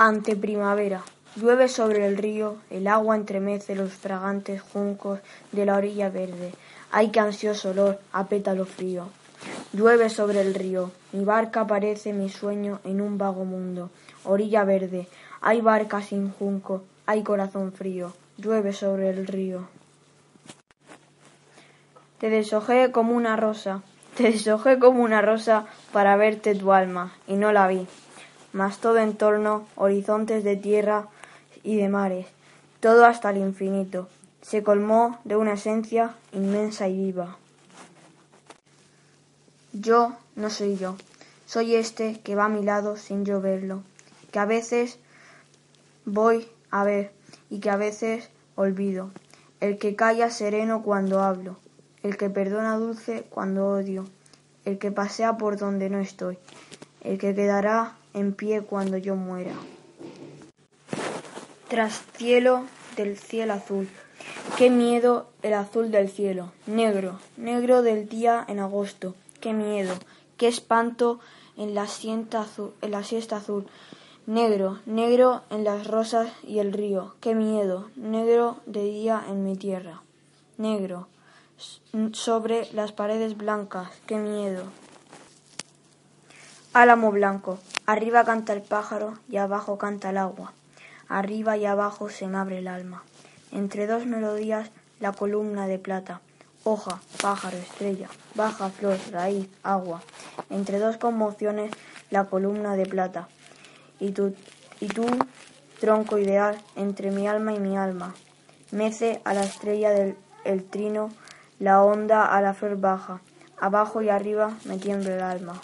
Ante primavera. Llueve sobre el río, el agua entremece los fragantes juncos de la orilla verde. Ay, qué ansioso olor a pétalo frío. Llueve sobre el río, mi barca parece mi sueño en un vago mundo. Orilla verde, hay barca sin junco, hay corazón frío. Llueve sobre el río. Te deshojé como una rosa, te deshojé como una rosa para verte tu alma, y no la vi mas todo en torno, horizontes de tierra y de mares, todo hasta el infinito, se colmó de una esencia inmensa y viva. Yo no soy yo, soy este que va a mi lado sin yo verlo, que a veces voy a ver y que a veces olvido, el que calla sereno cuando hablo, el que perdona dulce cuando odio, el que pasea por donde no estoy, el que quedará en pie cuando yo muera. Tras cielo del cielo azul. Qué miedo el azul del cielo, negro, negro del día en agosto. Qué miedo, qué espanto en la, azul, en la siesta azul. Negro, negro en las rosas y el río. Qué miedo, negro de día en mi tierra. Negro, sobre las paredes blancas. Qué miedo. Álamo blanco. Arriba canta el pájaro y abajo canta el agua. Arriba y abajo se me abre el alma. Entre dos melodías la columna de plata. Hoja, pájaro, estrella, baja, flor, raíz, agua. Entre dos conmociones la columna de plata. Y tú, y tú, tronco ideal, entre mi alma y mi alma. Mece a la estrella del el trino, la onda a la flor baja. Abajo y arriba me tiembla el alma.